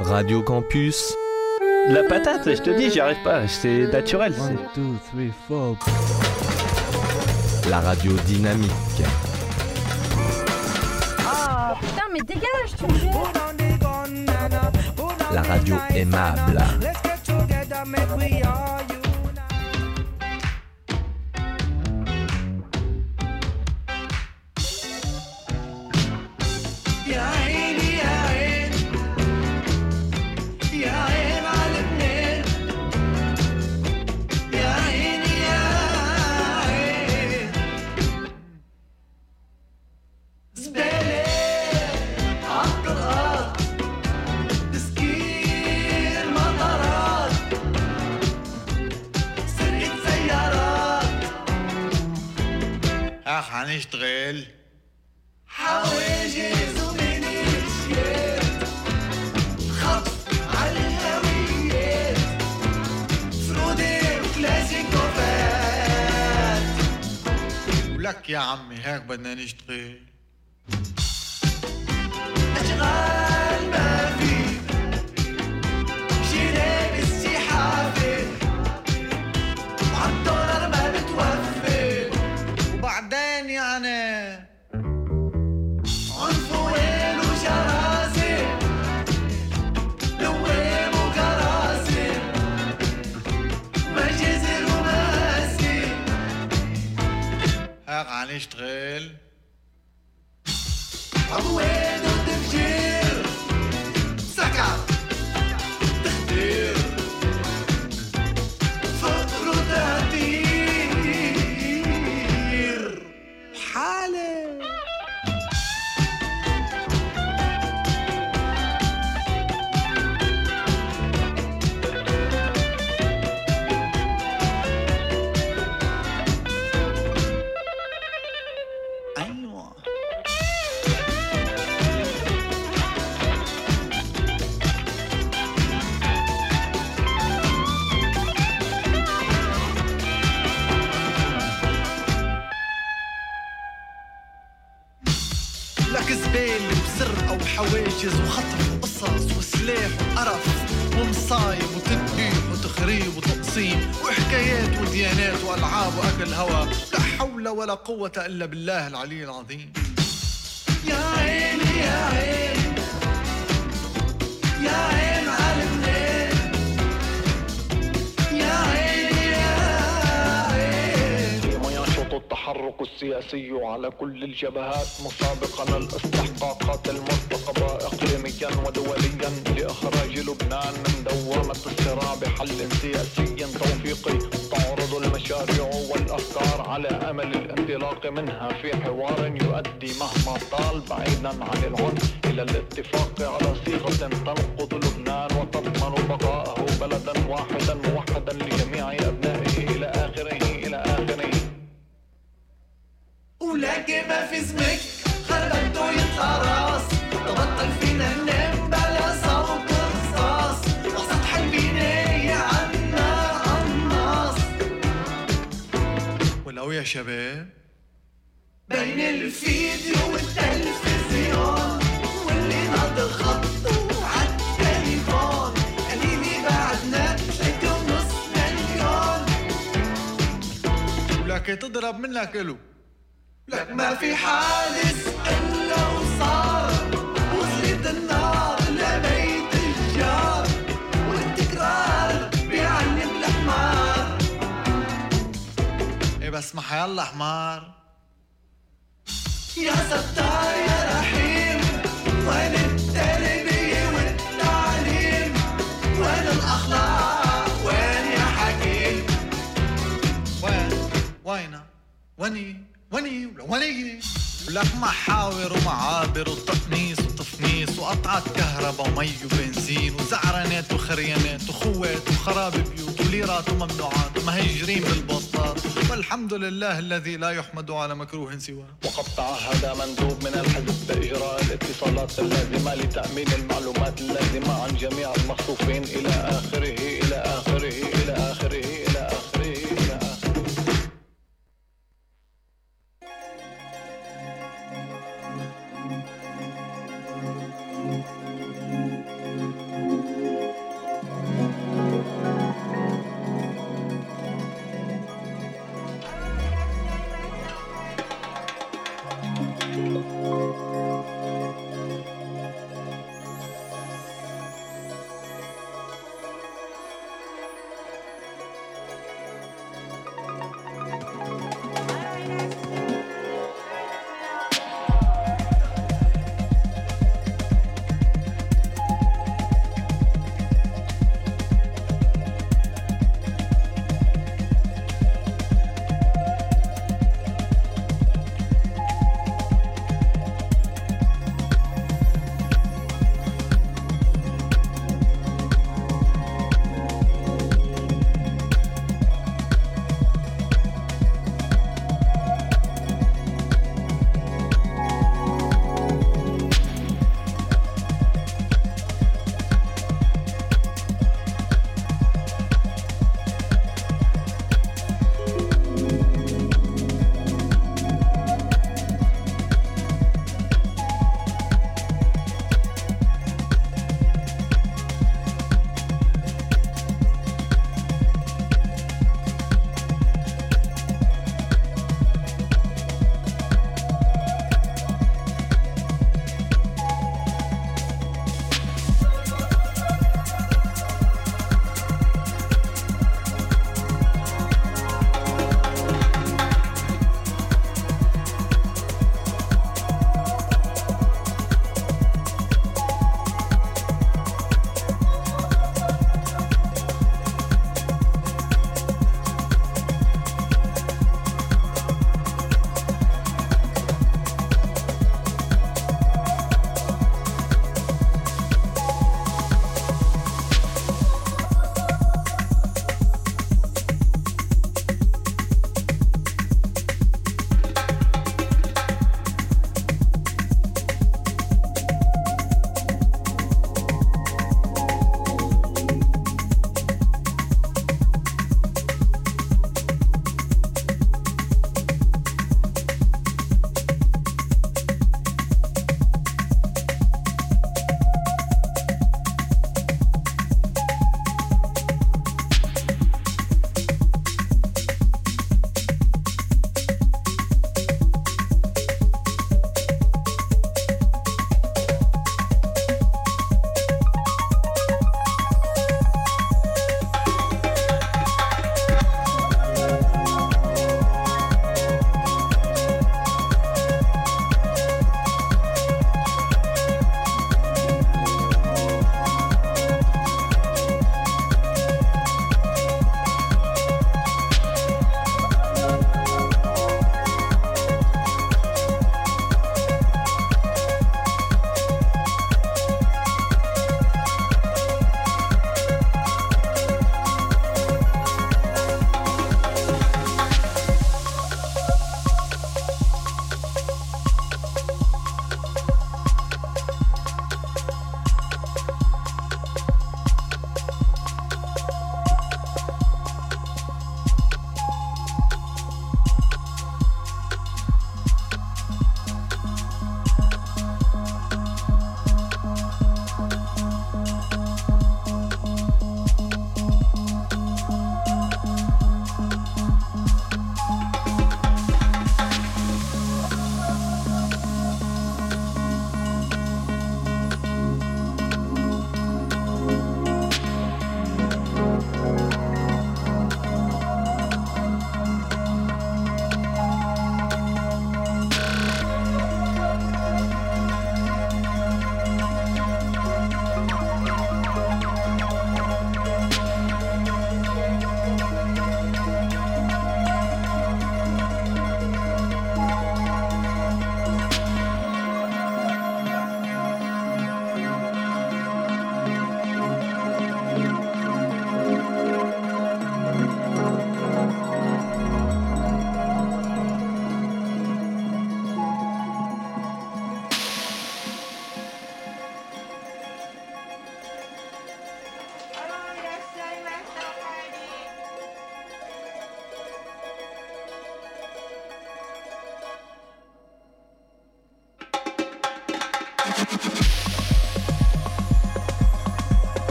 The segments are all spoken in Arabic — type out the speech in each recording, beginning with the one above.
Radio Campus. La patate, je te dis, j'y arrive pas, c'est naturel. One, two, three, four. La radio dynamique. Ah putain, mais dégage, tu me. La radio aimable. ولك يا عمي هيك بدنا نشتغل nicht drehen. قوة إلا بالله العلي العظيم. يا عيني يا عين يا عين التحرك السياسي على كل الجبهات مسابقا الاستحقاقات المرتقبة إقليميا ودوليا لإخراج لبنان من دوامة الصراع بحل سياسي توفيقي تعرض المشاريع والأفكار على أمل الانطلاق منها في حوار يؤدي مهما طال بعيدا عن العنف إلى الاتفاق على صيغة تنقذ لبنان وتضمن بقاءه بلدا واحدا موحدا لجميع أبنائه ولكن ما في اسمك. خربته يطلع راس. تبطل فينا ننام بلا صوت رصاص وسط البناية عنا قناص. ولو يا شباب. بين الفيديو والتلفزيون. واللي ناض خطه تضرب منك ألو. لك ما في حادث إلا وصار. وصلت النار لبيت الجار. والتكرار بيعلم الحمار إيه بس ما حيالله حمار يا ستار يا رحيم وين التربية والتعليم؟ وين الأخلاق؟ وين يا حكيم؟ وين؟ وينه؟ وني وني ولا وني. ولك محاور ومعابر وتقنيص وتفنيص وقطعة كهرباء ومي وبنزين وزعرانات وخريانات وخوات وخراب بيوت وليرات وممنوعات ومهجرين بالبسطات والحمد لله الذي لا يحمد على مكروه سواه. وقد تعهد مندوب من الحزب بإجراء الاتصالات اللازمة لتأمين المعلومات اللازمة عن جميع المخطوفين إلى آخره إلى آخره إلى آخره إلى آخره إلى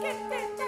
que te